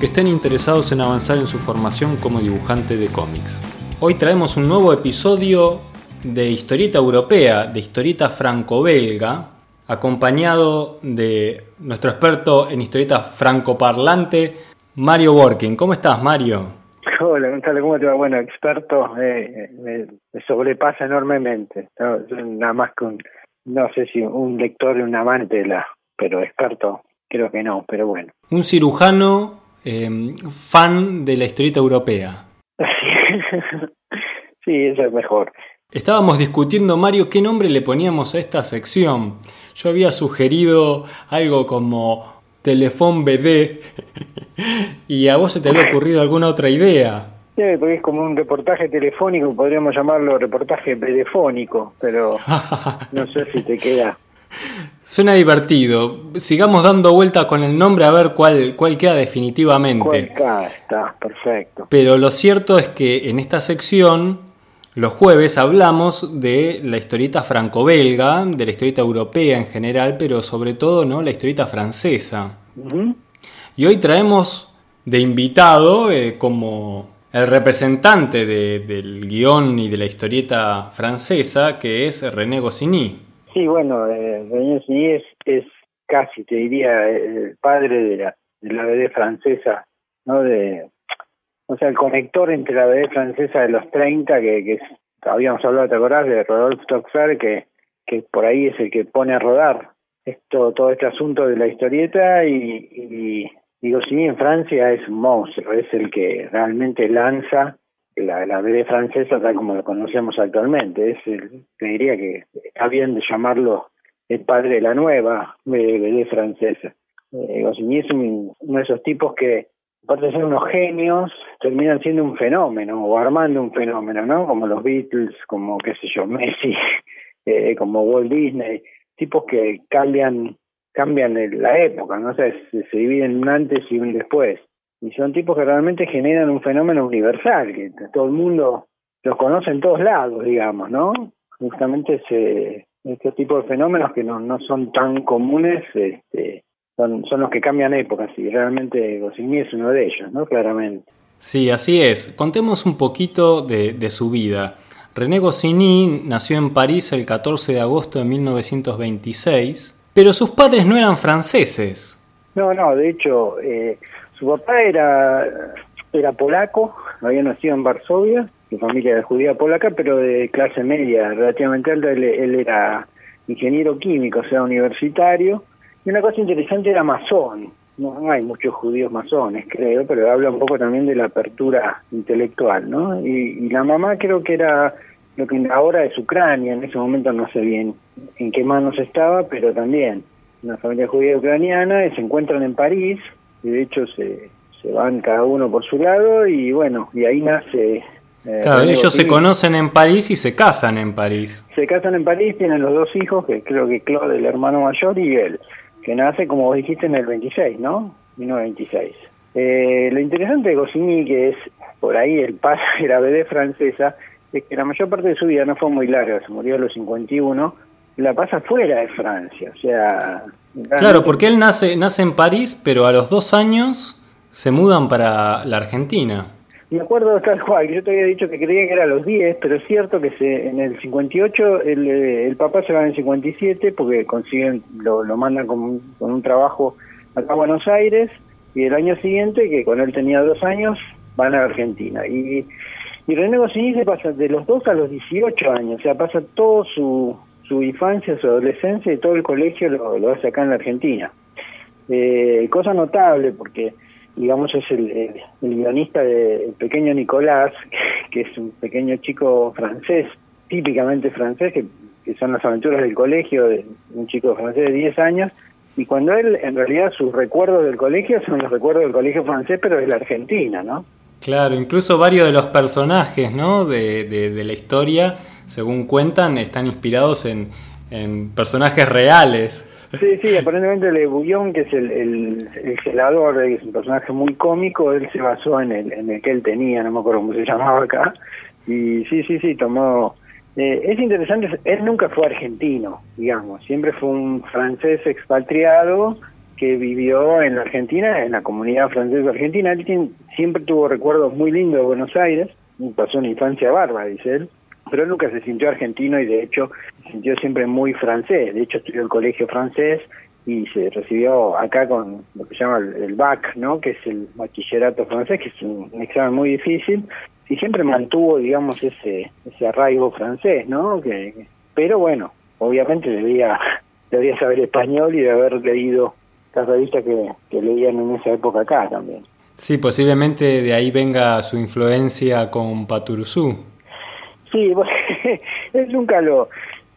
que estén interesados en avanzar en su formación como dibujante de cómics. Hoy traemos un nuevo episodio de historieta europea, de historieta franco-belga, acompañado de nuestro experto en historieta francoparlante, Mario Borkin. ¿Cómo estás, Mario? Hola, Gonzalo, ¿cómo te va? Bueno, experto, eh, me, sobrepasa enormemente. nada más que un, no sé si un lector y un amante de la, pero experto, creo que no, pero bueno. Un cirujano eh, fan de la historieta europea. sí, eso es mejor. Estábamos discutiendo, Mario, qué nombre le poníamos a esta sección. Yo había sugerido algo como Telefón BD y a vos se te había ocurrido alguna otra idea. Sí, porque es como un reportaje telefónico, podríamos llamarlo reportaje telefónico, pero no sé si te queda. Suena divertido. Sigamos dando vuelta con el nombre a ver cuál, cuál queda definitivamente. Cuál está, perfecto. Pero lo cierto es que en esta sección, los jueves, hablamos de la historieta franco-belga, de la historieta europea en general, pero sobre todo ¿no? la historieta francesa. Y hoy traemos de invitado eh, como el representante del guion y de la historieta francesa, que es René Goscinny. Sí, bueno, eh, René Goscinny es, es casi, te diría, el padre de la, de la BD francesa, ¿no? De, o sea, el conector entre la BD francesa de los 30, que, que habíamos hablado, ¿te acordás? De Rodolphe Toxer, que, que por ahí es el que pone a rodar esto todo este asunto de la historieta y Digo, sí, en Francia es un monstruo, es el que realmente lanza la, la BD francesa tal como la conocemos actualmente. Es el, te diría que está bien de llamarlo el padre de la nueva BD francesa. Eh, Goscinny es uno de esos tipos que, aparte de ser unos genios, terminan siendo un fenómeno o armando un fenómeno, ¿no? Como los Beatles, como, qué sé yo, Messi, eh, como Walt Disney, tipos que cambian cambian la época, no sé, se, se dividen un antes y un después. Y son tipos que realmente generan un fenómeno universal, que todo el mundo los conoce en todos lados, digamos, ¿no? Justamente ese, este tipo de fenómenos que no, no son tan comunes, este, son, son los que cambian épocas y realmente Goscinny es uno de ellos, ¿no? Claramente. Sí, así es. Contemos un poquito de, de su vida. René Goscinny nació en París el 14 de agosto de 1926 pero sus padres no eran franceses. No, no, de hecho, eh, su papá era, era polaco, había nacido en Varsovia, su familia era judía polaca, pero de clase media, relativamente alta. Él, era ingeniero químico, o sea, universitario. Y una cosa interesante era masón. No, hay muchos judíos masones, creo, pero habla un poco también de la apertura intelectual, ¿no? y la mamá creo que era lo que ahora es Ucrania, en ese momento no sé bien en qué manos estaba, pero también una familia judía ucraniana, y se encuentran en París, y de hecho se, se van cada uno por su lado, y bueno, y ahí nace... Eh, ellos se conocen en París y se casan en París. Se casan en París, tienen los dos hijos, que creo que Claude, el hermano mayor, y él, que nace, como vos dijiste, en el 26, ¿no? 1926. Eh, lo interesante de Goscinny, que es por ahí el padre de la BD francesa, es que la mayor parte de su vida no fue muy larga, se murió a los 51, la pasa fuera de Francia, o sea... Claro, porque él nace, nace en París, pero a los dos años se mudan para la Argentina. Me acuerdo tal cual, yo te había dicho que creía que era a los 10, pero es cierto que se, en el 58 el, eh, el papá se va en el 57 porque consiguen, lo, lo mandan con, con un trabajo acá a Buenos Aires y el año siguiente, que con él tenía dos años, van a Argentina. Y y René Goscinny se pasa de los 2 a los 18 años, o sea, pasa toda su, su infancia, su adolescencia y todo el colegio lo, lo hace acá en la Argentina. Eh, cosa notable porque, digamos, es el, el, guionista de Pequeño Nicolás, que es un pequeño chico francés, típicamente francés, que, que son las aventuras del colegio de un chico francés de 10 años, y cuando él, en realidad, sus recuerdos del colegio son los recuerdos del colegio francés, pero de la Argentina, ¿no? Claro, incluso varios de los personajes, ¿no? De, de, la historia, según cuentan, están inspirados en, personajes reales. Sí, sí, aparentemente Le Bouillon, que es el, el, el celador, es un personaje muy cómico, él se basó en el, en el que él tenía, no me acuerdo cómo se llamaba acá, y sí, sí, sí, tomó eh, es interesante, él nunca fue argentino, digamos, siempre fue un francés expatriado que vivió en la Argentina, en la comunidad francesa argentina. Él siempre tuvo recuerdos muy lindos de Buenos Aires, pasó una infancia bárbara, dice él, pero él nunca se sintió argentino y de hecho se sintió siempre muy francés. De hecho, estudió el colegio francés y se recibió acá con lo que se llama el, BAC, ¿no? que es el bachillerato francés, que es un examen muy difícil, y siempre mantuvo, digamos, ese ese arraigo francés, ¿no? Que, pero bueno, obviamente debía debía saber español y de haber leído las revistas que, que leían en esa época acá también. Sí, posiblemente de ahí venga su influencia con Paturuzú. Sí, pues, él nunca lo,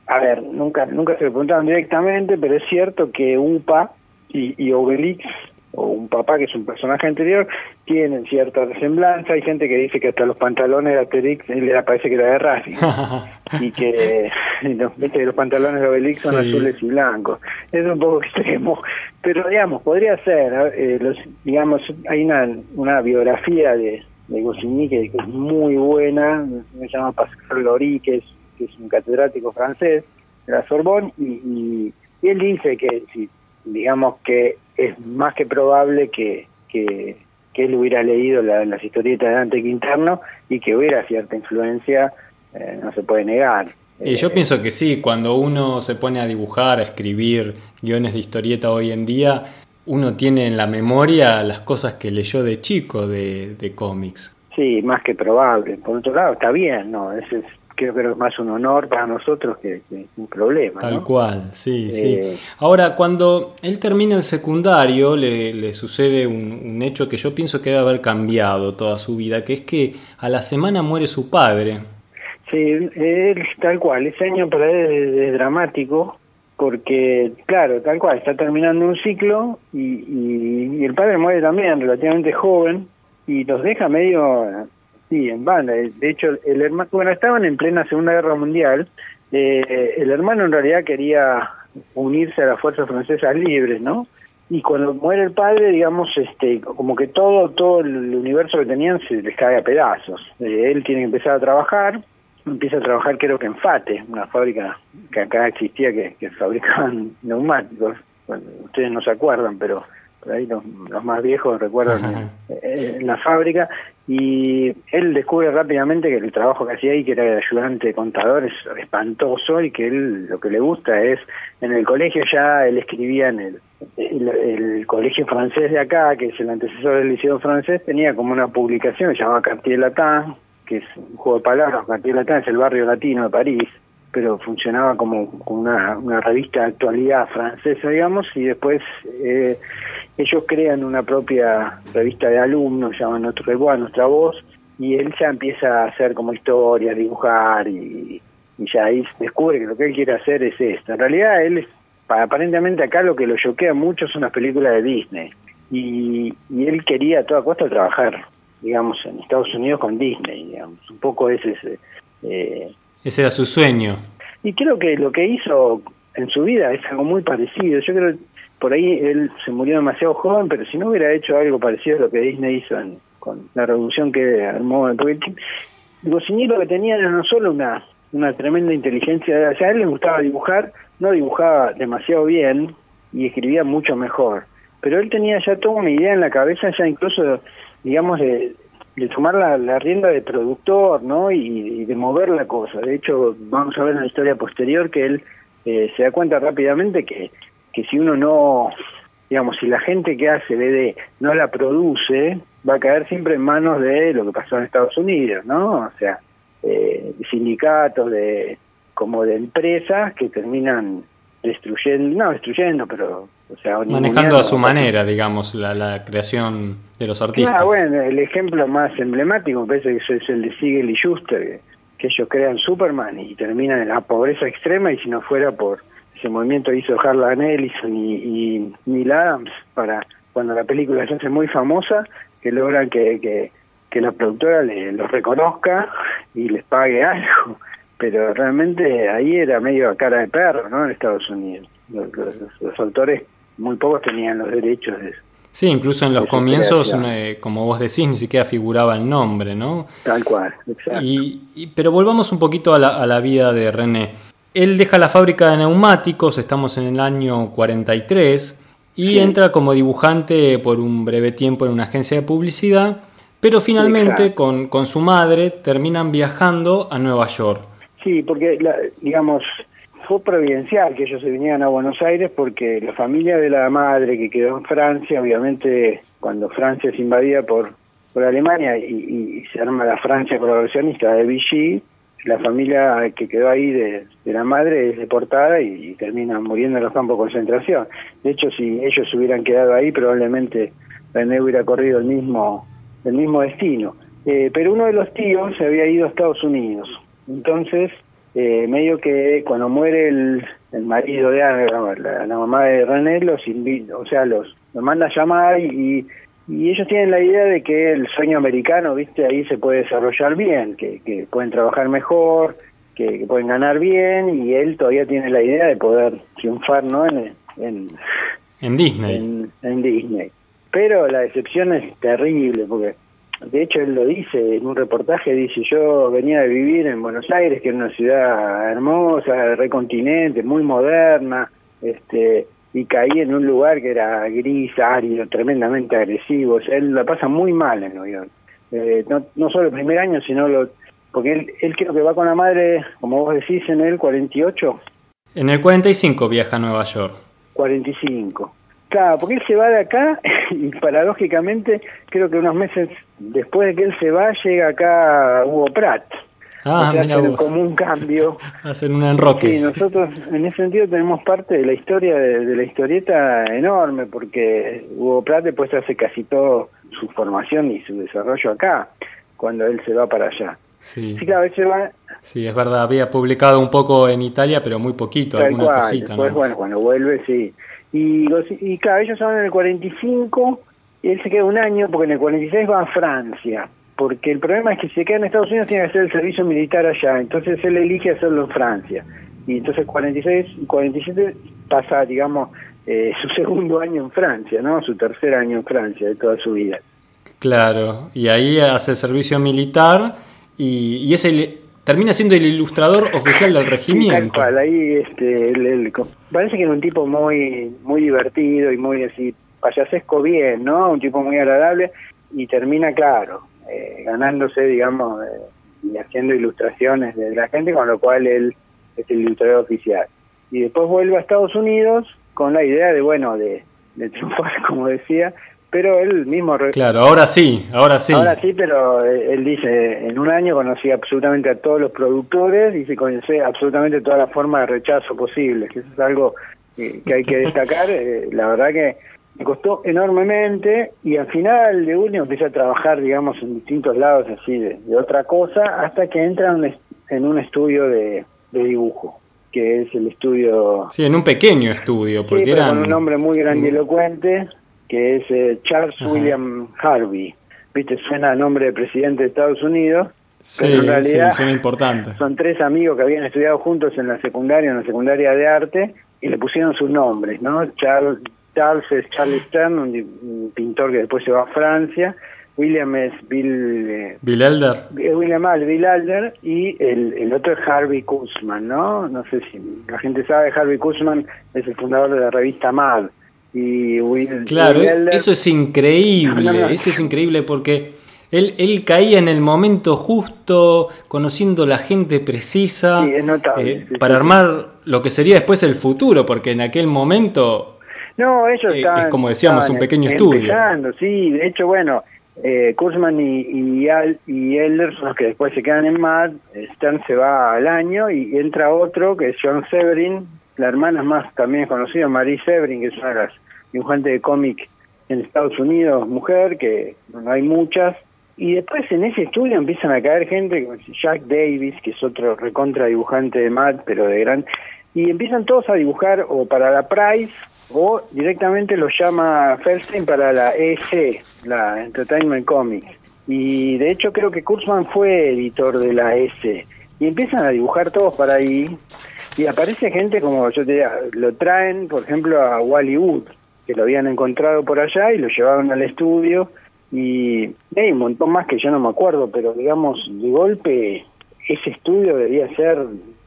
a ver, nunca nunca se lo preguntaron directamente, pero es cierto que UPA y, y Obelix o un papá que es un personaje anterior, tienen cierta semblanza. Hay gente que dice que hasta los pantalones de Asterix le parece que era de Racing. y que los pantalones de Obelix son azules y blancos. Es un poco extremo. Pero digamos, podría ser, eh, los, digamos, hay una, una biografía de, de Goscinny que, es muy buena, se llama Pascal Lori, que es, que es un catedrático francés de la Sorbonne, y, y, y él dice que si digamos que es más que probable que, que, él hubiera leído la, las historietas de Dante Quinterno y que hubiera cierta influencia, eh, no se puede negar. Y yo eh, pienso que sí, cuando uno se pone a dibujar, a escribir guiones de historieta hoy en día, uno tiene en la memoria las cosas que leyó de chico de, de cómics. Sí, más que probable. Por otro lado, está bien, ¿no? Es, es creo que es más un honor para nosotros que, un problema. Tal cual, sí, sí. Eh, Ahora, cuando él termina el secundario, le, sucede un, hecho que yo pienso que debe haber cambiado toda su vida, que es que a la semana muere su padre. Sí, él, tal cual, ese año para él es, dramático, porque, claro, tal cual, está terminando un ciclo y, el padre muere también relativamente joven y los deja medio Sí, en banda. De hecho, el hermano, bueno, estaban en plena Segunda Guerra Mundial. Eh, el hermano en realidad quería unirse a las fuerzas francesas libres, ¿no? Y cuando muere el padre, digamos, este, como que todo, todo el universo que tenían se les cae a pedazos. Eh, él tiene que empezar a trabajar, empieza a trabajar creo que en Fate, una fábrica que acá existía que, que fabricaban neumáticos. Bueno, ustedes no se acuerdan, pero por ahí los, más viejos recuerdan en, la fábrica, y él descubre rápidamente que el trabajo que hacía ahí, que era de ayudante de contador, es espantoso y que él lo que le gusta es, en el colegio ya él escribía en el, el, colegio francés de acá, que es el antecesor del liceo francés, tenía como una publicación que se llamaba Cartier Latin, que es un juego de palabras, Cartier Latin es el barrio latino de París, pero funcionaba como, una, revista de actualidad francesa, digamos, y después eh, ellos crean una propia revista de alumnos, se llama Notre Voix, Nuestra Voz, y él ya empieza a hacer como historias, dibujar, y, ya ahí descubre que lo que él quiere hacer es esto. En realidad, él, aparentemente acá lo que lo choquea mucho son las películas de Disney, y, y él quería a toda costa trabajar, digamos, en Estados Unidos con Disney, digamos, un poco ese... Eh, ese era su sueño. Y creo que lo que hizo en su vida es algo muy parecido. Yo creo que por ahí él se murió demasiado joven, pero si no hubiera hecho algo parecido a lo que Disney hizo con la revolución que armó, porque Goscinny lo que tenía era no solo una, una tremenda inteligencia, o sea, a él le gustaba dibujar, no dibujaba demasiado bien y escribía mucho mejor, pero él tenía ya toda una idea en la cabeza, ya incluso, digamos, de, tomar la, la, rienda de productor, ¿no? Y, de mover la cosa. De hecho, vamos a ver en la historia posterior que él eh, se da cuenta rápidamente que, que si uno no, digamos, si la gente que hace BD no la produce, va a caer siempre en manos de lo que pasó en Estados Unidos, ¿no? O sea, eh, sindicatos de como de empresas que terminan destruyendo, no destruyendo, pero manejando a su manera, digamos, la, la creación de los artistas. Ah, bueno, el ejemplo más emblemático me parece que es el de Siegel y Schuster, que ellos crean Superman y terminan en la pobreza extrema y si no fuera por ese movimiento hizo Harlan Ellison y, y Neil Adams para cuando la película se hace muy famosa, que logran que, que, que la productora le, los reconozca y les pague algo. Pero realmente ahí era medio a cara de perro, ¿no? En Estados Unidos. Los, los, autores, muy pocos tenían los derechos de eso. Sí, incluso en los comienzos, eh, como vos decís, ni siquiera figuraba el nombre, ¿no? Tal cual, exacto. Y, pero volvamos un poquito a la, a la vida de René. Él deja la fábrica de neumáticos, estamos en el año 43, y Sí. entra como dibujante por un breve tiempo en una agencia de publicidad, pero finalmente con, con su madre terminan viajando a Nueva York. Sí, porque, la- digamos, fue providencial que ellos se vinieran a Buenos Aires porque la familia de la madre que quedó en Francia, obviamente cuando Francia es invadida por, por Alemania y, se arma la Francia colaboracionista de Vichy, la familia que quedó ahí de, de la madre es deportada y, y termina muriendo en los campos de concentración. De hecho, si ellos se hubieran quedado ahí, probablemente René hubiera corrido el mismo, el mismo destino. Eh, pero uno de los tíos se había ido a Estados Unidos. Entonces, eh, medio que cuando muere el, el marido de Ana, la, la mamá de René, los invita, o sea, los, los manda a llamar y, y ellos tienen la idea de que el sueño americano, viste, ahí se puede desarrollar bien, que, que pueden trabajar mejor, que, que pueden ganar bien y él todavía tiene la idea de poder triunfar, ¿no? En, en, En Disney. en, en Disney. Pero la decepción es terrible, porque de hecho él lo dice en un reportaje, dice, yo venía de vivir en Buenos Aires, que era una ciudad hermosa, recontinente, muy moderna, este y caí en un lugar que era gris, árido, tremendamente agresivo, o sea, él la pasa muy mal en Nueva York. Eh, no, no solo el primer año, sino lo... Porque él, él creo que va con la madre, como vos decís, en el 48, En el 45 viaja a Nueva York. 45. Claro, porque él se va de acá y paradójicamente creo que unos meses después de que él se va llega acá Hugo Pratt. Ah, O sea, mira vos. como un cambio. Hacen un enroque. Sí, nosotros en ese sentido tenemos parte de la historia de, de la historieta enorme porque Hugo Pratt después hace casi todo su formación y su desarrollo acá cuando él se va para allá. Sí. Sí, claro, él se va Sí, es verdad, había publicado un poco en Italia, pero muy poquito, Tal alguna cual, cosita. después, bueno, cuando vuelve, sí. Y, y claro, ellos van en el 45 y él se queda un año porque en el 46 va a Francia. Porque el problema es que si se queda en Estados Unidos tiene que hacer el servicio militar allá. Entonces él elige hacerlo en Francia. Y entonces 46 y 47 pasa, digamos, eh, su segundo año en Francia, ¿no? Su tercer año en Francia de toda su vida. Claro, y ahí hace servicio militar y, y es el, termina siendo el ilustrador oficial del Sí, tal regimiento. cual, ahí este, parece que era un tipo muy muy divertido y muy así payasesco bien, ¿no? Un tipo muy agradable y termina, claro, eh, ganándose, digamos, eh, y haciendo ilustraciones de la gente, con lo cual él es el ilustrador oficial. Y después vuelve a Estados Unidos con la idea de, bueno, de, de triunfar, como decía, pero él mismo... Claro, ahora sí, ahora sí. Ahora sí, pero eh, él dice, en un año conocí absolutamente a todos los productores y se conocí absolutamente toda la forma de rechazo posible, que eso es algo que, hay que destacar. eh, la verdad que me costó enormemente y al final de último empieza a trabajar, digamos, en distintos lados así de, de otra cosa, hasta que entra en un, en un estudio de, de dibujo, que es el estudio Sí, en un pequeño estudio, Sí, porque pero eran... con un nombre muy grandilocuente, que es eh, Charles Ajá. William Harvey. Viste, suena a nombre de presidente de Estados Unidos, Sí, pero en realidad sí, son importantes. son tres amigos que habían estudiado juntos en la secundaria, en la secundaria de arte, y le pusieron sus nombres, ¿no? Charles, Charles es Charles Stern, un, pintor que después se va a Francia, William es Bill... eh, Bill Elder. eh, William Al, Bill Alder y el, el otro es Harvey Kuzman, ¿no? No sé si la gente sabe, Harvey Kuzman es el fundador de la revista Mad. Y Will, Claro, Will e- eso es increíble, No, no. eso es increíble porque él, él caía en el momento justo, conociendo la gente precisa, Sí, es notable, eh, sí, para sí, armar lo que sería después el futuro, porque en aquel momento No, ellos eh, estaban, es como decíamos, estaban un pequeño estudio. sí, de hecho, bueno, eh, Kuzman y, y, Al, y Elder son los que después se quedan en Mad, Stern se va al año y entra otro que es John Severin, la hermana más también conocida, Marie Severin, que es una de las dibujantes de cómic en Estados Unidos, mujer, que no hay muchas, y después en ese estudio empiezan a caer gente como Jack Davis, que es otro recontra dibujante de Mad, pero de gran... y empiezan todos a dibujar o para la Price o directamente los llama Feldstein para la EC, la Entertainment Comics. Y de hecho creo que Kurzman fue editor de la EC. Y empiezan a dibujar todos para ahí. Y aparece gente como yo te diría, lo traen, por ejemplo, a Wally Wood, que lo habían encontrado por allá y lo llevaron al estudio. Y hay un montón más que yo no me acuerdo, pero digamos, de golpe ese estudio debería ser,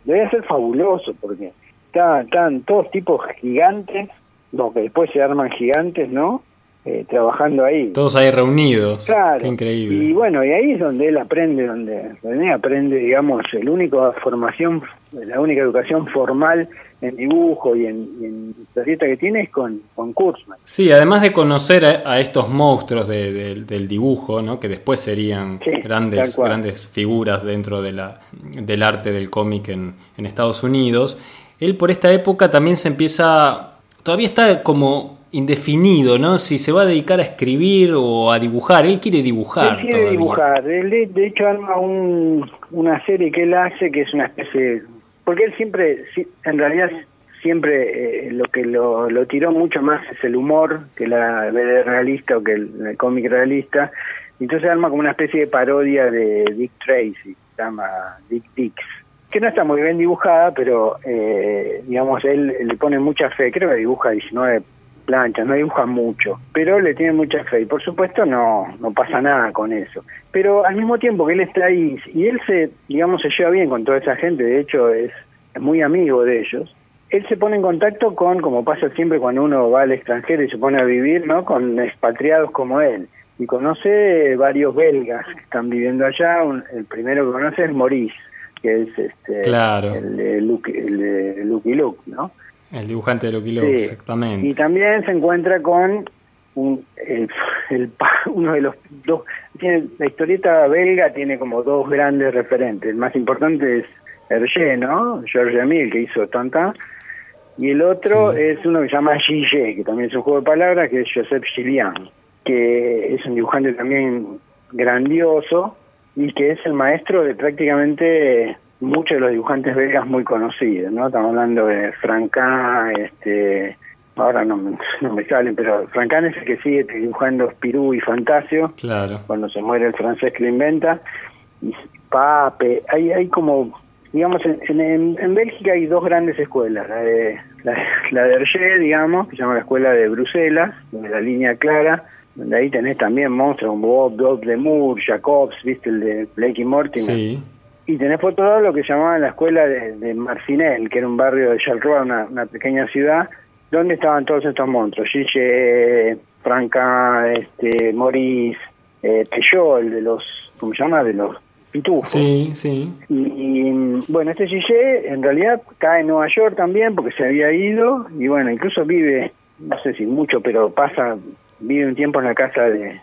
debería ser fabuloso, porque están todos tipos gigantes no, que después se arman gigantes, ¿no? Eh, trabajando ahí. Todos ahí reunidos. Claro. increíble. Y bueno, y ahí es donde él aprende, donde René aprende, digamos, el único formación, la única educación formal en dibujo y en, en historieta que tiene es con, con Kurzman. Sí, además de conocer a, estos monstruos del dibujo, ¿no? que después serían grandes, grandes figuras dentro de la, del arte del cómic en, en Estados Unidos, él por esta época también se empieza todavía está como indefinido, ¿no? Si se va a dedicar a escribir o a dibujar. Él quiere dibujar. Él quiere dibujar. Él, de, hecho, arma un, una serie que él hace que es una especie. Porque él siempre, en realidad, siempre eh, lo que lo, lo, tiró mucho más es el humor que la BD realista o que el, cómic realista. Entonces arma como una especie de parodia de Dick Tracy, se llama Dick Dicks que no está muy bien dibujada, pero eh, digamos, él le pone mucha fe, creo que dibuja 19 planchas, no dibuja mucho, pero le tiene mucha fe y por supuesto no, no pasa nada con eso. Pero al mismo tiempo que él está ahí y él se, digamos, se lleva bien con toda esa gente, de hecho es, muy amigo de ellos, él se pone en contacto con, como pasa siempre cuando uno va al extranjero y se pone a vivir, ¿no? Con expatriados como él. Y conoce varios belgas que están viviendo allá. el primero que conoce es Maurice que es este, el de Lucky, Luke, ¿no? El dibujante de Lucky Luke, exactamente. Y también se encuentra con un, el, uno de los dos, tiene, la historieta belga tiene como dos grandes referentes. El más importante es Hergé, ¿no? George Emile, que hizo Tanta. Y el otro es uno que se llama Gillet, que también es un juego de palabras, que es Joseph Gillian, que es un dibujante también grandioso y que es el maestro de prácticamente muchos de los dibujantes belgas muy conocidos, ¿no? Estamos hablando de Franca, este, ahora no me, no me salen, pero Francan es el que sigue dibujando Spirou y Fantasio, claro. cuando se muere el francés que lo inventa, y Pape, hay, hay como, digamos, en, en, Bélgica hay dos grandes escuelas, la de, la, de Hergé, digamos, que se llama la escuela de Bruselas, de la línea clara, donde ahí tenés también monstruos como Bob, Bob de Moore, Jacobs, viste el de Blake y Mortimer. Y tenés por todo lo que llamaban la escuela de, de Marcinel, que era un barrio de Charleroi, una, una pequeña ciudad, donde estaban todos estos monstruos. Gille, Franca, este, Maurice, eh, el de los, ¿cómo se llama? De los pitujos. Sí, sí. Y, bueno, este Gille en realidad cae en Nueva York también porque se había ido y bueno, incluso vive, no sé si mucho, pero pasa vive un tiempo en la casa de...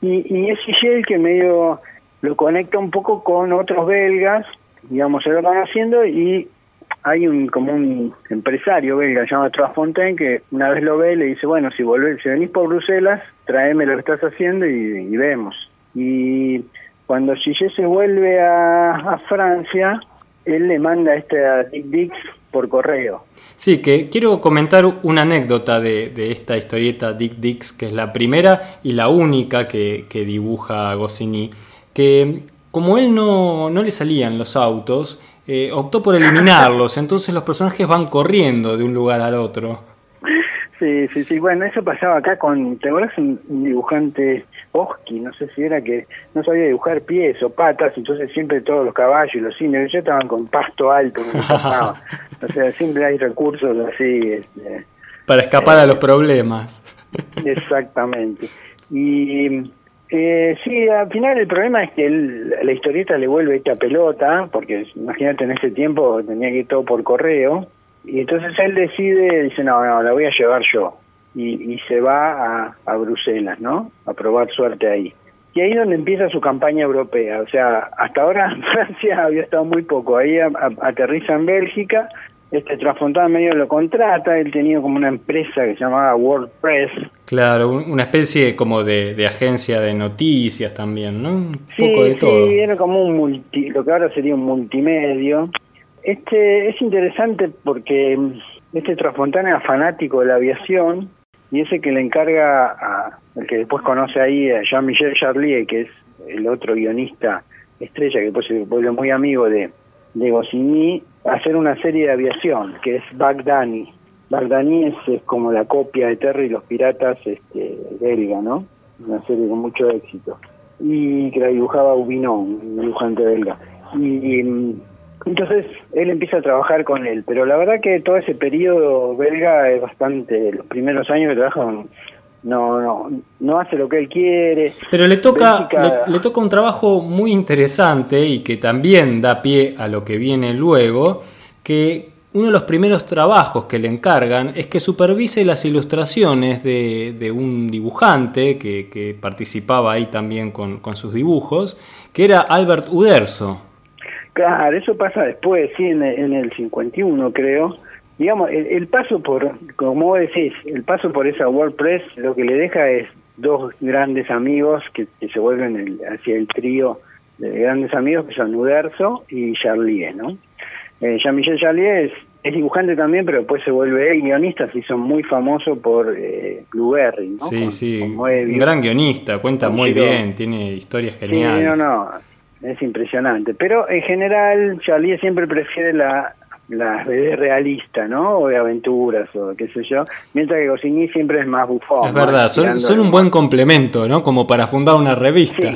y, y es Gilles que medio lo conecta un poco con otros belgas, digamos, se lo van haciendo y hay un como un empresario belga llamado Fontaine que una vez lo ve y le dice, bueno, si volvés, si venís por Bruselas, tráeme lo que estás haciendo y, vemos. Y cuando Gilles se vuelve a, Francia, él le manda este a Dick Dix por correo. Sí, que quiero comentar una anécdota de, esta historieta Dick Dix, que es la primera y la única que, dibuja Goscinny, que como él no, no le salían los autos, eh, optó por eliminarlos, entonces los personajes van corriendo de un lugar al otro. Sí, sí, sí. Bueno, eso pasaba acá con, ¿te acuerdas un, dibujante Oski? No sé si era que no sabía dibujar pies o patas, entonces siempre todos los caballos y los indios ya estaban con pasto alto. o sea, siempre hay recursos así. Este, Para escapar a los problemas. Exactamente. Y eh, sí, al final el problema es que la historieta le vuelve esta pelota, porque imagínate en ese tiempo tenía que ir todo por correo y entonces él decide, dice, no, no, la voy a llevar yo. Y, y se va a, a, Bruselas, ¿no? A probar suerte ahí. Y ahí es donde empieza su campaña europea. O sea, hasta ahora Francia había estado muy poco. Ahí aterriza en Bélgica. Este Transfontana medio lo contrata. Él tenía como una empresa que se llamaba WordPress. Claro, una especie como de, de agencia de noticias también, ¿no? Un poco de todo. Sí, era como un multi, lo que ahora sería un multimedio este es interesante porque este Trasfontana era fanático de la aviación y ese que le encarga a el que después conoce ahí a Jean-Michel Charlier, que es el otro guionista estrella que después se vuelve muy amigo de, de Goscinny, hacer una serie de aviación que es Bagdani. Bagdani es, como la copia de Terry y los piratas este, belga, ¿no? Una serie con mucho éxito. Y que la dibujaba Ubinon, un dibujante belga. Y, entonces él empieza a trabajar con él, pero la verdad que todo ese periodo belga es bastante, los primeros años que trabaja no, no, no hace lo que él quiere. Pero le toca, le, toca un trabajo muy interesante y que también da pie a lo que viene luego, que uno de los primeros trabajos que le encargan es que supervise las ilustraciones de, de un dibujante que, que, participaba ahí también con, con sus dibujos, que era Albert Uderzo. Claro, eso pasa después, sí, en, el 51 creo. Digamos, el, paso por, como vos decís, el paso por esa WordPress lo que le deja es dos grandes amigos que, se vuelven el, hacia el trío de grandes amigos que son Uderzo y Charlier, ¿no? Eh, Jean-Michel Charlier es, es, dibujante también, pero después se vuelve guionista, se hizo muy famoso por eh, Blueberry, ¿no? Sí, sí, un gran guionista, cuenta muy bien, tiene historias geniales. Sí, no, no, es impresionante. Pero en general, Charlie siempre prefiere la, la realista, ¿no? O de aventuras, o qué sé yo. Mientras que Goscinny siempre es más bufón. Es verdad, son, un buen complemento, ¿no? Como para fundar una revista.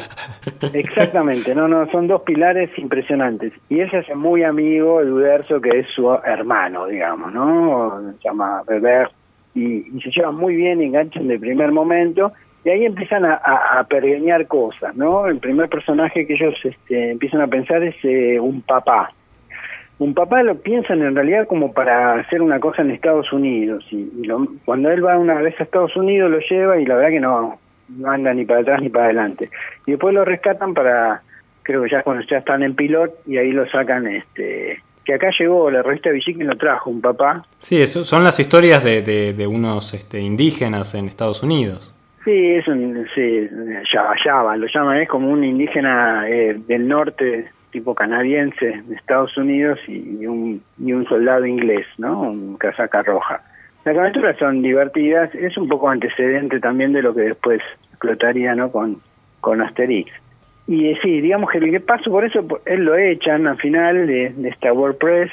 exactamente, no, no, son dos pilares impresionantes. Y él se hace muy amigo de Uderzo, que es su hermano, digamos, ¿no? Se llama Beber. Y, y se llevan muy bien, enganchan de primer momento y ahí empiezan a, a, pergeñar cosas, ¿no? El primer personaje que ellos este, empiezan a pensar es eh, un papá. Un papá lo piensan en realidad como para hacer una cosa en Estados Unidos. Y, cuando él va una vez a Estados Unidos lo lleva y la verdad que no, no anda ni para atrás ni para adelante. Y después lo rescatan para, creo que ya cuando ya están en pilot y ahí lo sacan este que acá llegó la revista Villiquen lo trajo un papá. Sí, eso son las historias de, de, de unos este, indígenas en Estados Unidos. Sí, es un sí, Yaba lo llaman, es como un indígena eh, del norte, tipo canadiense, de Estados Unidos, y, un, y un soldado inglés, ¿no? Un casaca roja. Las aventuras son divertidas, es un poco antecedente también de lo que después explotaría, ¿no? Con, con Asterix. Y eh, sí, digamos que el que paso por eso, él lo echan al final de, de esta WordPress,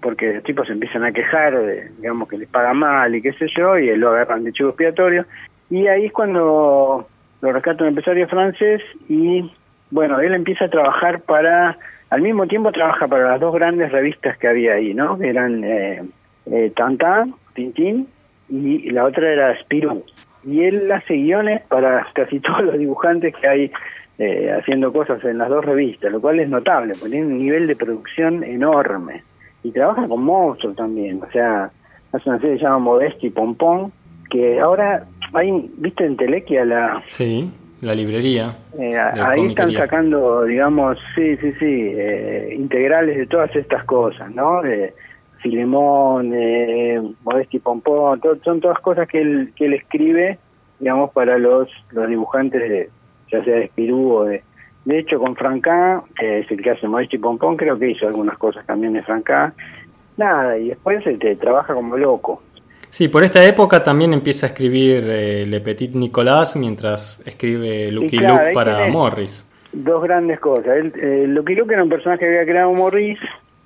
porque los tipos empiezan a quejar, de, digamos que les paga mal y qué sé yo, y él lo agarran de chivo expiatorio y ahí es cuando lo rescata un empresario francés y, bueno, él empieza a trabajar para, al mismo tiempo trabaja para las dos grandes revistas que había ahí, ¿no? Que eran eh, eh, Tintin, Tintín, y la otra era Spirou. Y él hace guiones para casi todos los dibujantes que hay eh, haciendo cosas en las dos revistas, lo cual es notable, porque tiene un nivel de producción enorme. Y trabaja con monstruos también, o sea, hace una serie que se llama Modesti Pompón, que ahora hay, viste en Telequia la... Sí, la librería. Eh, ahí están sacando, digamos, sí, sí, sí, eh, integrales de todas estas cosas, ¿no? De Filemón, eh, Modesti Pompón, son todas cosas que él, que él escribe, digamos, para los, los dibujantes, de, ya sea de Espirú o de... De hecho, con Francá, que es el que hace Modesti Pompón, creo que hizo algunas cosas también de Francá. Nada, y después te trabaja como loco. Sí, por esta época también empieza a escribir eh, Le Petit Nicolas mientras escribe Lucky Luke para Morris. Dos grandes cosas. Él, eh, Lucky Luke era un personaje que había creado Morris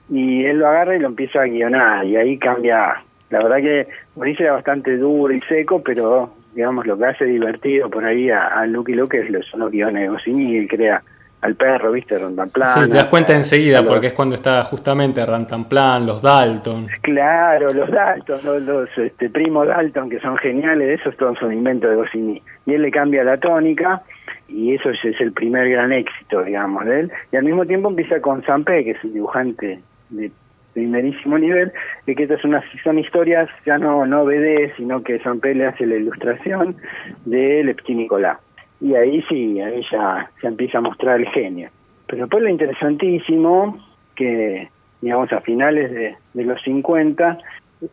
y él lo agarra y lo empieza a guionar y ahí cambia. La verdad que Morris era bastante duro y seco, pero digamos lo que hace divertido por ahí a, Lucky Luke es los, son los guiones de y él crea al perro, ¿viste? Rantanplan. Sí, te das cuenta enseguida, porque es cuando está justamente Rantanplan, los Dalton. Claro, los Dalton, los, este, primos Dalton, que son geniales, esos todos son inventos de Goscinny. Y él le cambia la tónica, y eso es, el primer gran éxito, digamos, de él. Y al mismo tiempo empieza con Sampé, que es un dibujante de primerísimo nivel, y que estas son, son historias ya no, no BD, sino que Sampé le hace la ilustración de Lepti Nicolás y ahí sí, ahí ya se empieza a mostrar el genio. Pero después lo interesantísimo, que digamos a finales de, los 50,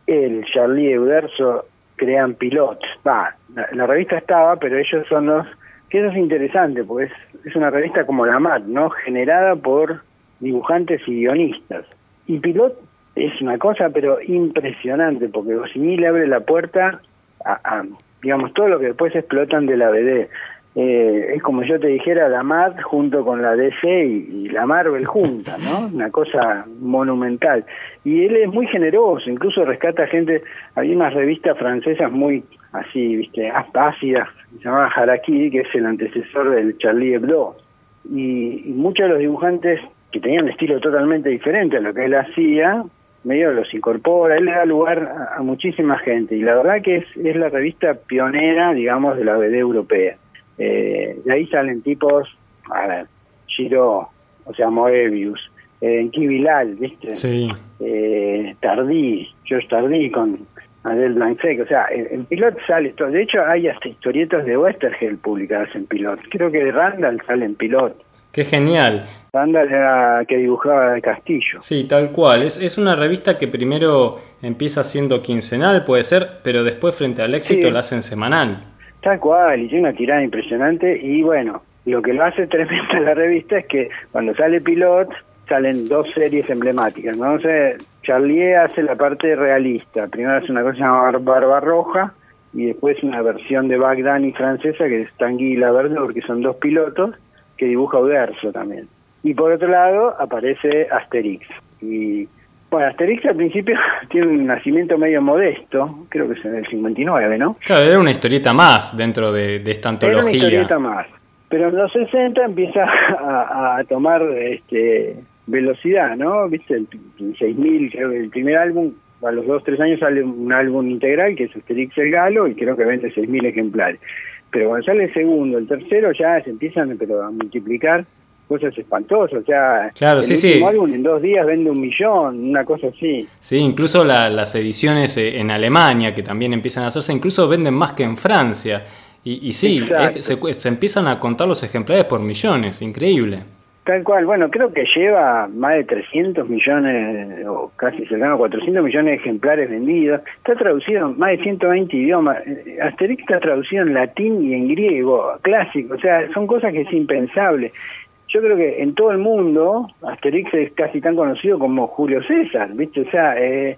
el Charlie Euderso crean Pilot. Va, la, revista estaba, pero ellos son los... Que eso es interesante, porque es, es una revista como la MAT, ¿no? Generada por dibujantes y guionistas. y Pilot es una cosa, pero impresionante, porque Goscinny le abre la puerta a, digamos, todo lo que después explotan de la BD. Eh, es como yo te dijera la MAD junto con la DC y, la Marvel junta, ¿no? Una cosa monumental. Y él es muy generoso, incluso rescata gente, había unas revistas francesas muy así, viste, ácidas, se llamaba Harakiri, que es el antecesor del Charlie Hebdo. Y, y muchos de los dibujantes que tenían un estilo totalmente diferente a lo que él hacía, medio los incorpora, él le da lugar a, muchísima gente y la verdad que es, es la revista pionera, digamos, de la BD europea. Eh, de ahí salen tipos, a ver, Giro, o sea, Moebius, eh, Kivilal, ¿viste? Sí. Eh, Tardí, George Tardí con Adel Blancsec, o sea, en, Pilot sale esto, de hecho hay hasta historietas de Westergel publicadas en Pilot, creo que de Randall sale en Pilot. Qué genial. Randall era que dibujaba el castillo. Sí, tal cual. Es, es una revista que primero empieza siendo quincenal, puede ser, pero después frente al éxito la hacen semanal. Tal y tiene una tirada impresionante y bueno, lo que lo hace tremenda la revista es que cuando sale Pilot salen dos series emblemáticas, ¿no? sé, Charlie hace la parte realista, primero hace una cosa llamada Barba Roja y después una versión de Bagdani francesa que es Tanguy y la Verdure, que son dos pilotos, que dibuja Uderzo también. Y por otro lado aparece Asterix. Y bueno, Asterix al principio tiene un nacimiento medio modesto, creo que es en el 59, ¿no? Claro, era una historieta más dentro de, esta antología. Era una historieta más. Pero en los 60 empieza a, tomar este velocidad, ¿no? Viste, el, 6000, creo que el primer álbum, a los dos, tres años sale un álbum integral que es Asterix el Galo y creo que vende 6000 ejemplares pero cuando sale el segundo, el tercero ya se empiezan pero a multiplicar cosas espantosas, o sea, claro, el sí, último álbum en dos días vende un millón, una cosa así. Sí, incluso las ediciones eh, en Alemania que también empiezan a hacerse, incluso venden más que en Francia. Y, y sí, se, se, empiezan a contar los ejemplares por millones, increíble. Tal cual, bueno, creo que lleva más de 300 millones, o casi cercano a 400 millones de ejemplares vendidos. Está traducido en más de 120 idiomas. Asterix está traducido en latín y en griego, clásico. O sea, son cosas que es impensable. Yo creo que en todo el mundo Asterix es casi tan conocido como Julio César, ¿viste? O sea, eh,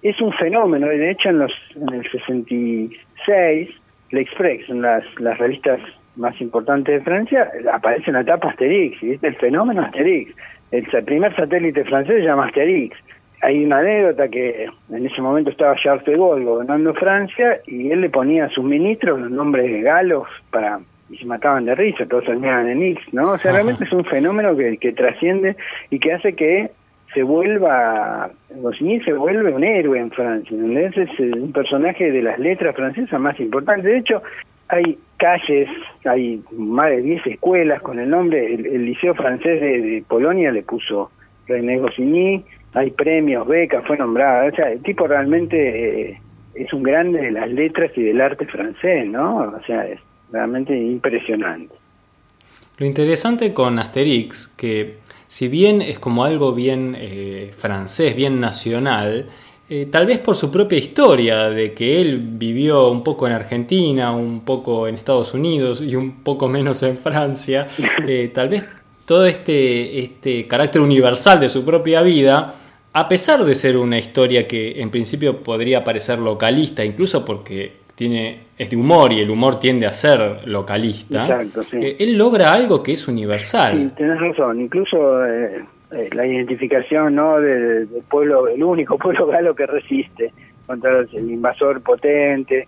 es un fenómeno. De hecho, en, los, en el 66, L'Express, en las, las revistas más importante de Francia, aparece en la etapa Asterix, ¿viste? el fenómeno Asterix. El, primer satélite francés se llama Asterix. Hay una anécdota que en ese momento estaba Charles de Gaulle gobernando Francia y él le ponía a sus ministros los nombres galos para y se mataban de risa, todos salían en X, ¿no? O sea, realmente es un fenómeno que, que trasciende y que hace que se vuelva, Goscinny se vuelve un héroe en Francia, es un personaje de las letras francesas más importantes. De hecho, hay calles, hay más de 10 escuelas con el nombre, el, Liceo Francés de, Polonia le puso René Goscinny, hay premios, becas, fue nombrado, o sea, el tipo realmente eh, es un grande de las letras y del arte francés, ¿no? O sea, es realmente impresionante. Lo interesante con Asterix, que si bien es como algo bien eh, francés, bien nacional, eh, tal vez por su propia historia, de que él vivió un poco en Argentina, un poco en Estados Unidos y un poco menos en Francia, eh, tal vez todo este, este carácter universal de su propia vida, a pesar de ser una historia que en principio podría parecer localista, incluso porque tiene, es de humor y el humor tiende a ser localista, eh, él logra algo que es universal. Sí, tienes razón, incluso eh, la identificación no del, pueblo, el único pueblo galo que resiste contra el invasor potente,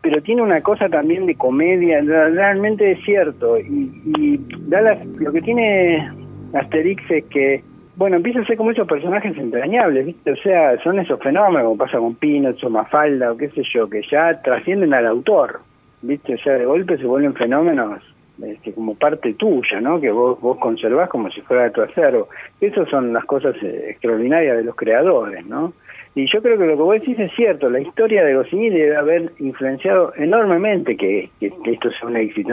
pero tiene una cosa también de comedia, realmente es cierto, y, da lo que tiene Asterix es que, bueno, empieza a ser como esos personajes entrañables, ¿viste? O sea, son esos fenómenos, como pasa con Peanuts o Mafalda o qué sé yo, que ya trascienden al autor, ¿viste? O sea, de golpe se vuelven fenómenos este, como parte tuya, ¿no? Que vos, vos conservás como si fuera de tu acervo. Esas son las cosas eh, extraordinarias de los creadores, ¿no? Y yo creo que lo que vos decís es cierto, la historia de Goscinny debe haber influenciado enormemente que, esto sea un éxito.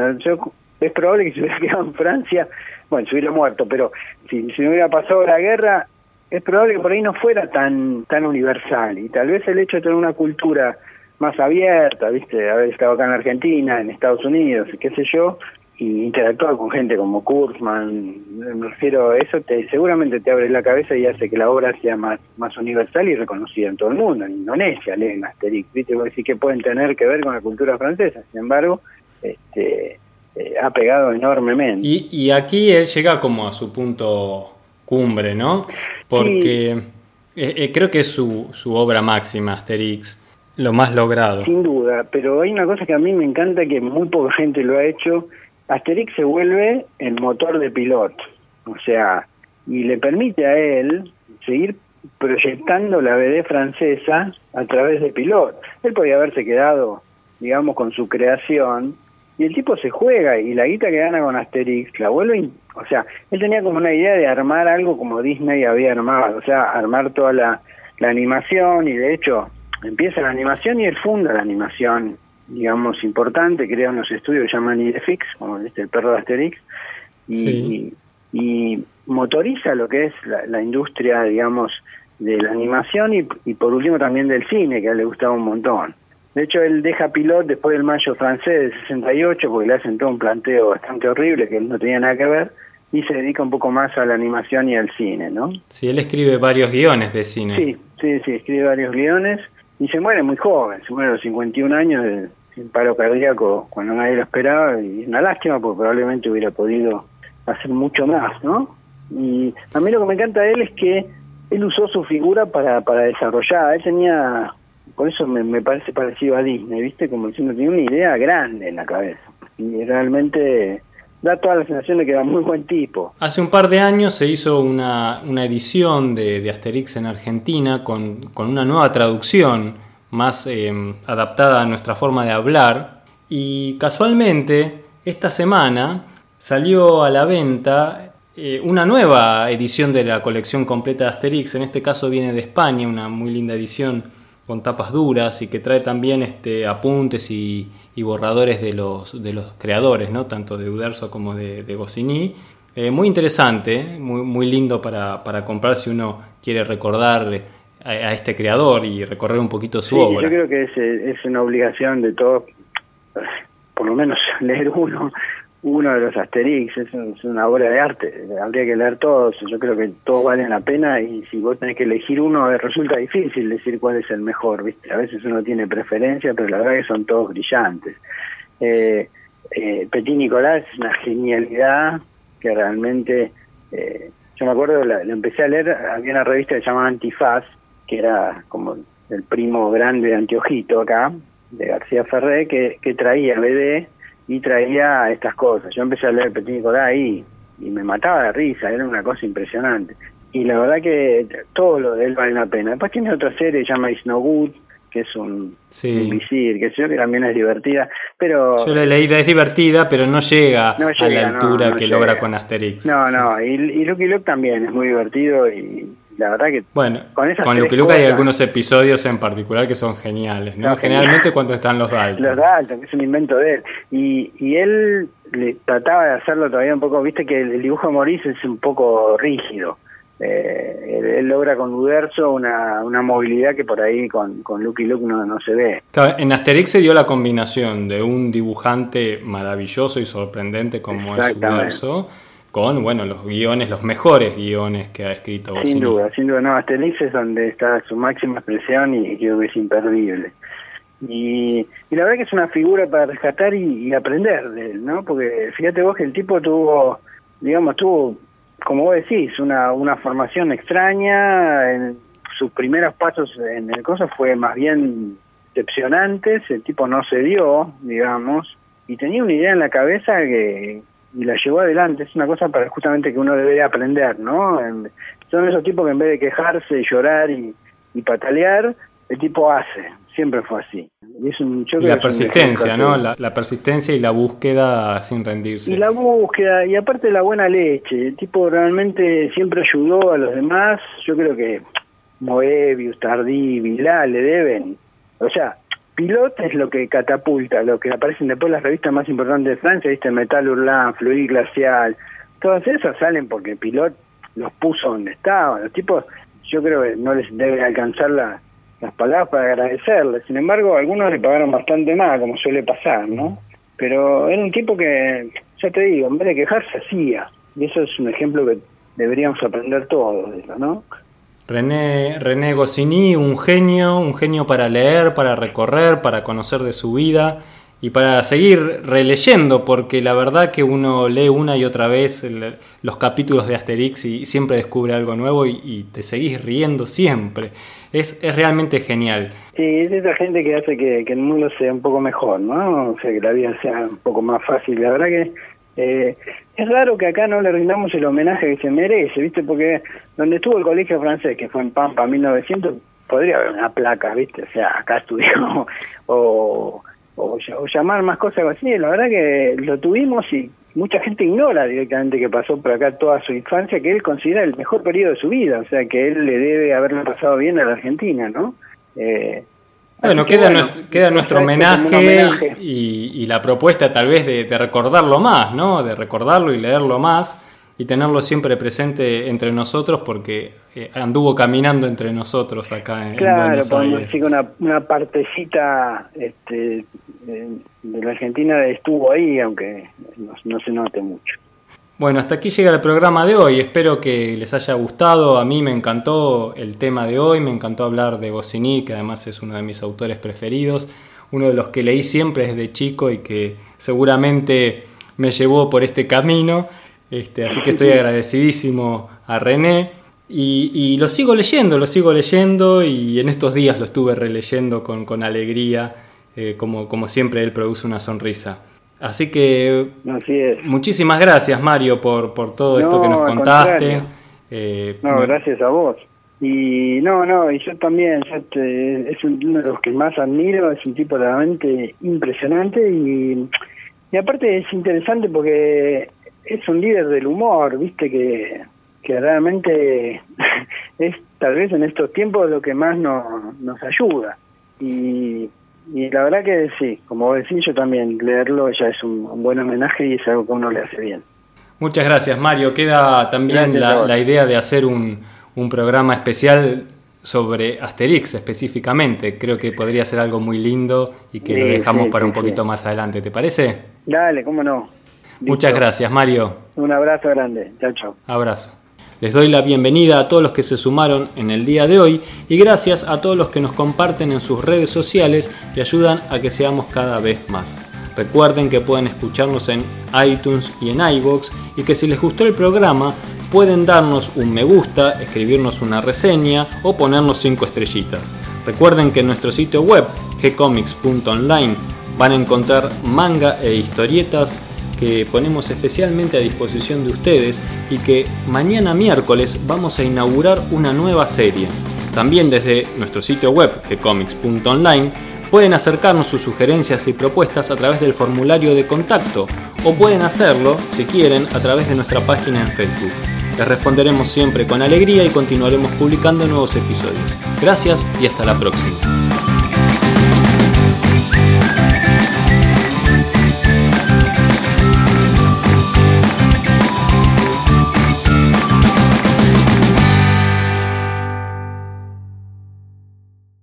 Es probable que si hubiera quedado en Francia, bueno, se hubiera muerto, pero si, si hubiera pasado la guerra, es probable que por ahí no fuera tan, tan universal. Y tal vez el hecho de tener una cultura más abierta, ¿viste? Haber estado acá en Argentina, en Estados Unidos, qué sé yo, y interactuar con gente como Kurzman, me refiero a eso, te, seguramente te abre la cabeza y hace que la obra sea más, más universal y reconocida en todo el mundo. En Indonesia leen Asterix, ¿viste? Porque sí que pueden tener que ver con la cultura francesa, sin embargo, este, eh, ha pegado enormemente. Y, y aquí él llega como a su punto cumbre, ¿no? Porque eh, eh, creo que es su, su obra máxima, Asterix, lo más logrado. Sin duda, pero hay una cosa que a mí me encanta que muy poca gente lo ha hecho Asterix se vuelve el motor de Pilot, o sea, y le permite a él seguir proyectando la BD francesa a través de Pilot. Él podía haberse quedado, digamos, con su creación, y el tipo se juega, y la guita que gana con Asterix la vuelve, o sea, él tenía como una idea de armar algo como Disney había armado, o sea, armar toda la, la animación, y de hecho, empieza la animación y él funda la animación digamos, importante, crea unos estudios que llaman Idefix, como el perro de Asterix, y, y, motoriza lo que es la, industria, digamos, de la animación y, y, por último también del cine, que a él le gustaba un montón. De hecho, él deja Pilot después del mayo francés de 68, porque le hacen todo un planteo bastante horrible que no tenía nada que ver, y se dedica un poco más a la animación y al cine, ¿no? Sí, él escribe varios guiones de cine. Sí, sí, sí, escribe varios guiones y se muere muy joven, se muere a los 51 años de, un paro cardíaco cuando nadie lo esperaba y una lástima porque probablemente hubiera podido hacer mucho más, ¿no? Y a mí lo que me encanta de él es que él usó su figura para, para desarrollar, él tenía, por eso me, parece parecido a Disney, ¿viste? Como diciendo, tenía una idea grande en la cabeza y realmente da toda la sensación de que era muy buen tipo. Hace un par de años se hizo una, una edición de, de Asterix en Argentina con, con una nueva traducción más em, adaptada a nuestra forma de hablar. Y casualmente, esta semana salió a la venta eh, una nueva edición de la colección completa de Asterix. En este caso viene de España, una muy linda edición con tapas duras y que trae también este, apuntes y, borradores de los, de los creadores, ¿no? tanto de Uderzo como de, de Goscinny. Eh, muy interesante, muy, muy lindo para, para comprar si uno quiere recordar a, este creador y recorrer un poquito su obra. Yo creo que es, es una obligación de todos, por lo menos leer uno, uno de los Asterix, es, una obra de arte, habría que leer todos, yo creo que todos valen la pena y si vos tenés que elegir uno resulta difícil decir cuál es el mejor, ¿viste? A veces uno tiene preferencia, pero la verdad que son todos brillantes. Eh, eh, Petit Nicolás es una genialidad que realmente, eh, yo me acuerdo, la, empecé a leer, había una revista que se llamaba Antifaz, que era como el primo grande de Antiojito acá, de García Ferré, que, que traía BD y traía estas cosas. Yo empecé a leer Petit Nicolás y, y me mataba de risa, era una cosa impresionante. Y la verdad que todo lo de él vale la pena. Después tiene otra serie, se llama Is No Good, que es un, visir, que yo que también es divertida, pero... Yo la he leído, es divertida, pero no llega, a la altura que logra con Asterix. No, no, y, y Lucky Luke también es muy divertido y, la verdad que bueno con, con Luke Luke hay algunos episodios en particular que son geniales no, generalmente cuando están los Dalton. Los Dalton que es un invento de él. Y, y él le trataba de hacerlo todavía un poco viste que el dibujo de Maurice es un poco rígido. Eh, él, logra con Uderzo una, una movilidad que por ahí con, con Lucky Luke no, no se ve. en Asterix se dio la combinación de un dibujante maravilloso y sorprendente como es Uderzo con bueno los guiones, los mejores guiones que ha escrito Sin duda, sin duda, no, Asterix es donde está su máxima expresión y creo que es imperdible. Y, y la verdad que es una figura para rescatar y, aprender de él, ¿no? Porque fíjate vos que el tipo tuvo, digamos, tuvo, como vos decís, una, una formación extraña, en sus primeros pasos en el coso fue más bien decepcionantes, el tipo no se dio, digamos, y tenía una idea en la cabeza que, y la llevó adelante. Es una cosa para justamente que uno debe aprender, ¿no? Son esos tipos que en vez de quejarse, y llorar y, y patalear, el tipo hace. Siempre fue así. Y es un, y la persistencia, ¿no? La, persistencia y la búsqueda sin rendirse. Y la búsqueda, y aparte la buena leche. El tipo realmente siempre ayudó a los demás. Yo creo que Moebius, Tardí, Vilá le deben. O sea, Pilot es lo que catapulta, lo que aparecen después las revistas más importantes de Francia, ¿viste? Metal Hurlant, Fluid Glacial, todas esas salen porque Pilot los puso donde estaban. Los tipos, yo creo que no les debe alcanzar las palabras para agradecerles. Sin embargo, algunos le pagaron bastante más, como suele pasar, ¿no? Pero era un tipo que ya te digo, en vez de quejarse, hacía. Y eso es un ejemplo que deberíamos aprender todos ¿no? René, René Goscinny, un genio, un genio para leer, para recorrer, para conocer de su vida y para seguir releyendo, porque la verdad que uno lee una y otra vez los capítulos de Asterix y siempre descubre algo nuevo y, te seguís riendo siempre. Es, es, realmente genial. Sí, es esa gente que hace que, que, el mundo sea un poco mejor, ¿no? O sea, que la vida sea un poco más fácil. La verdad que eh, es raro que acá no le rindamos el homenaje que se merece, ¿viste? Porque donde estuvo el colegio francés, que fue en Pampa 1900, podría haber una placa, ¿viste? O sea, acá estudió, o, llamar más cosas así. La verdad que lo tuvimos y mucha gente ignora directamente que pasó por acá toda su infancia, que él considera el mejor periodo de su vida, o sea, que él le debe haberle pasado bien a la Argentina, ¿no? Eh, bueno, queda, queda nuestro homenaje, Y, la propuesta tal vez de, recordarlo más, ¿no? De recordarlo y leerlo más y tenerlo siempre presente entre nosotros porque eh, anduvo caminando entre nosotros acá en, Buenos Aires. Claro, una, una partecita este, de la Argentina estuvo ahí, aunque no se note mucho. Bueno, hasta aquí llega el programa de hoy. Espero que les haya gustado. A mí me encantó el tema de hoy. Me encantó hablar de Goscinny, que además es uno de mis autores preferidos. Uno de los que leí siempre desde chico y que seguramente me llevó por este camino. Este, así que estoy agradecidísimo a René. Y, lo sigo leyendo, lo sigo leyendo y en estos días lo estuve releyendo con, con alegría, eh, como, como siempre él produce una sonrisa. Así que muchísimas gracias Mario por, por todo esto que nos contaste. Eh, no, gracias a vos. Y no, no, y yo también, es uno de los que más admiro, es un tipo realmente impresionante y, y aparte es interesante porque es un líder del humor, viste, que, que realmente es tal vez en estos tiempos lo que más nos, nos ayuda. Y y la verdad que sí, como decís, yo también leerlo ya es un, buen homenaje y es algo que uno le hace bien. Muchas gracias, Mario. Queda también la, idea de hacer un, un programa especial sobre Asterix específicamente. Creo que podría ser algo muy lindo y que lo dejamos para un poquito más adelante. ¿Te parece? Dale, cómo no. Muchas gracias, Mario. Un abrazo grande. Chao, chao. Abrazo. Les doy la bienvenida a todos los que se sumaron en el día de hoy y gracias a todos los que nos comparten en sus redes sociales y ayudan a que seamos cada vez más. Recuerden que pueden escucharnos en iTunes y en iBox y que si les gustó el programa pueden darnos un me gusta, escribirnos una reseña o ponernos 5 estrellitas. Recuerden que en nuestro sitio web gcomics.online van a encontrar manga e historietas que ponemos especialmente a disposición de ustedes y que mañana miércoles vamos a inaugurar una nueva serie. También desde nuestro sitio web gcomics.online pueden acercarnos sus sugerencias y propuestas a través del formulario de contacto o pueden hacerlo, si quieren, a través de nuestra página en Facebook. Les responderemos siempre con alegría y continuaremos publicando nuevos episodios. Gracias y hasta la próxima.